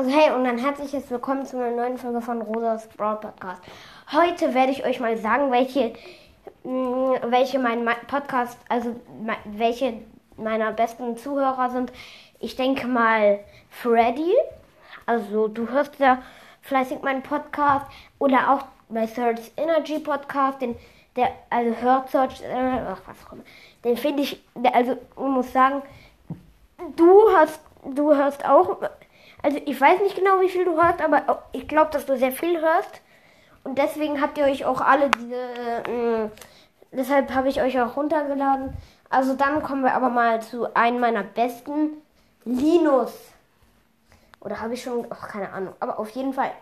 Also hey und ein herzliches Willkommen zu einer neuen Folge von Rosas Broad Podcast. Heute werde ich euch mal sagen, welche, mh, welche mein Podcast, also welche meiner besten Zuhörer sind. Ich denke mal Freddy. Also du hörst ja fleißig meinen Podcast oder auch bei Search Energy Podcast, den der also hört Search äh, ach was auch. Den finde ich, also ich muss sagen, du hast du hörst auch also ich weiß nicht genau, wie viel du hörst, aber ich glaube, dass du sehr viel hörst. Und deswegen habt ihr euch auch alle diese. Äh, deshalb habe ich euch auch runtergeladen. Also dann kommen wir aber mal zu einem meiner besten. Linus. Oder habe ich schon. Ach, keine Ahnung. Aber auf jeden Fall.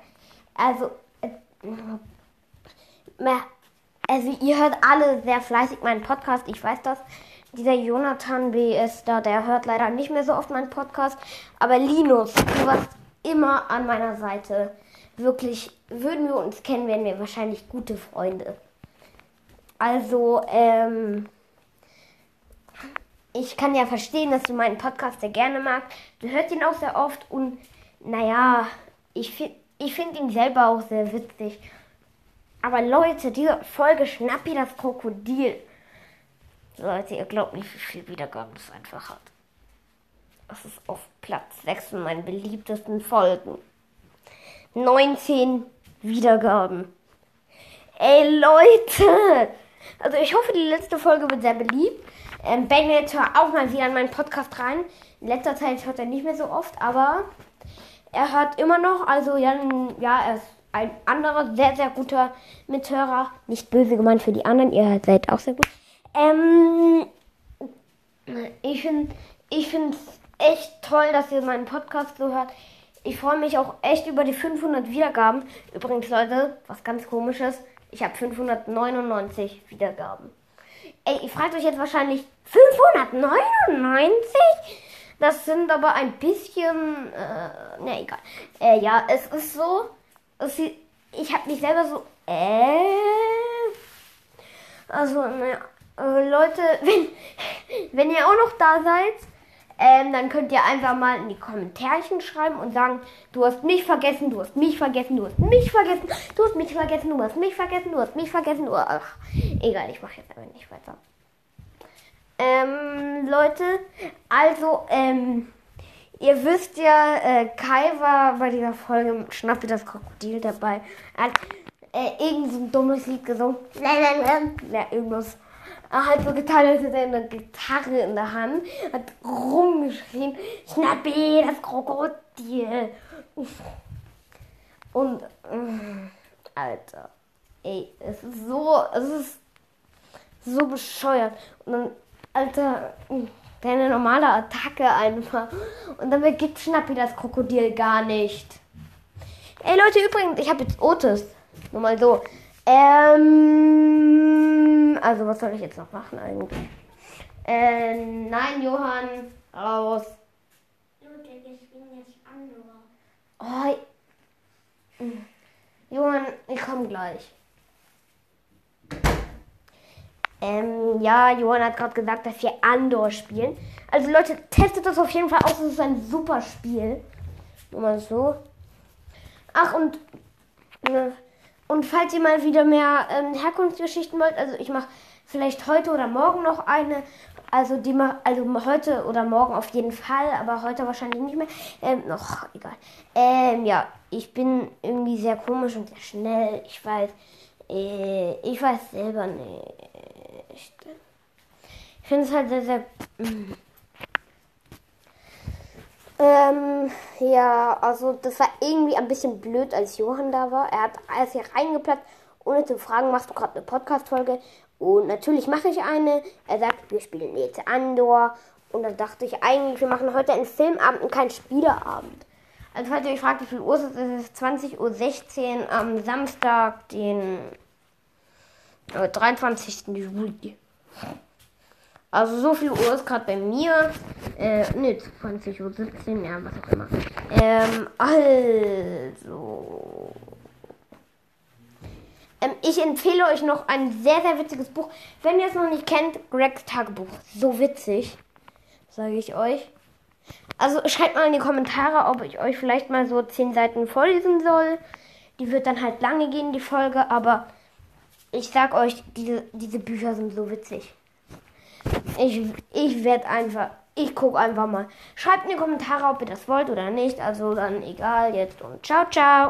Also. Äh, also ihr hört alle sehr fleißig meinen Podcast. Ich weiß das dieser Jonathan B. ist da, der hört leider nicht mehr so oft meinen Podcast. Aber Linus, du warst immer an meiner Seite. Wirklich, würden wir uns kennen, wären wir wahrscheinlich gute Freunde. Also, ähm, ich kann ja verstehen, dass du meinen Podcast sehr gerne magst. Du hörst ihn auch sehr oft und, naja, ich finde ich find ihn selber auch sehr witzig. Aber Leute, diese Folge Schnappi das Krokodil Leute, ihr glaubt nicht, wie viel Wiedergaben das einfach hat. Das ist auf Platz 6 in meinen beliebtesten Folgen. 19 Wiedergaben. Ey, Leute! Also ich hoffe, die letzte Folge wird sehr beliebt. Ähm, ben jetzt hör auch mal wieder in meinen Podcast rein. In letzter Zeit hört er nicht mehr so oft, aber er hört immer noch. Also ja, ja er ist ein anderer sehr, sehr guter Mithörer. Nicht böse gemeint für die anderen, ihr seid auch sehr gut. Ähm, ich finde ich finde es echt toll, dass ihr meinen Podcast so hört. Ich freue mich auch echt über die 500 Wiedergaben. Übrigens, Leute, was ganz komisches. Ich habe 599 Wiedergaben. Ey, ihr fragt euch jetzt wahrscheinlich 599? Das sind aber ein bisschen. Äh, ne, egal. Äh, ja, es ist so. Es, ich habe mich selber so. Äh. Also, ne, äh, Leute, wenn, wenn ihr auch noch da seid, ähm, dann könnt ihr einfach mal in die Kommentarchen schreiben und sagen, du hast mich vergessen, du hast mich vergessen, du hast mich vergessen, du hast mich vergessen, du hast mich vergessen, du hast mich vergessen, du ach, egal, ich mache jetzt einfach nicht weiter. Ähm, Leute, also, ähm, ihr wisst ja, äh, Kai war bei dieser Folge mit Schnappi das Krokodil dabei. Er hat äh, irgend so ein dummes Lied gesungen. Ja, irgendwas er hat so getan, als hätte er eine Gitarre in der Hand, hat rumgeschrien, Schnappi, das Krokodil. Und, äh, Alter, ey, es ist so, es ist so bescheuert. Und dann, Alter, deine normale Attacke einfach. Und dann gibt Schnappi das Krokodil gar nicht. Ey Leute, übrigens, ich habe jetzt Otis. Nur mal so. Ähm, also was soll ich jetzt noch machen eigentlich? Äh, nein, Johann, raus. Oh, Johann, ich komme gleich. Ähm, ja, Johann hat gerade gesagt, dass wir Andor spielen. Also Leute, testet das auf jeden Fall aus. Es ist ein super Spiel. Nur mal so. Ach, und äh, und falls ihr mal wieder mehr ähm, Herkunftsgeschichten wollt, also ich mache vielleicht heute oder morgen noch eine. Also die mach, also heute oder morgen auf jeden Fall, aber heute wahrscheinlich nicht mehr. Ähm, noch egal. Ähm, ja, ich bin irgendwie sehr komisch und sehr schnell. Ich weiß, äh, ich weiß selber nicht. Ich finde es halt sehr, sehr. Mm. Ähm, ja, also das war irgendwie ein bisschen blöd, als Johann da war. Er hat alles hier reingeplatzt, ohne zu fragen, machst du gerade eine Podcast-Folge? Und natürlich mache ich eine. Er sagt, wir spielen jetzt Andor. Und dann dachte ich eigentlich, wir machen heute einen Filmabend und keinen Spieleabend. Also falls ihr euch fragt, wie viel Uhr es ist, ist es 20.16 Uhr am Samstag, den 23. Äh, Juli. Also so viel Uhr ist gerade bei mir. Äh, ne, 20 Uhr 17, ja, was auch immer. Ähm, also. Ähm, ich empfehle euch noch ein sehr, sehr witziges Buch. Wenn ihr es noch nicht kennt, Gregs Tagebuch. So witzig, sage ich euch. Also schreibt mal in die Kommentare, ob ich euch vielleicht mal so zehn Seiten vorlesen soll. Die wird dann halt lange gehen, die Folge, aber ich sag euch, diese, diese Bücher sind so witzig. Ich, ich werde einfach, ich gucke einfach mal. Schreibt in die Kommentare, ob ihr das wollt oder nicht. Also dann egal jetzt und ciao, ciao.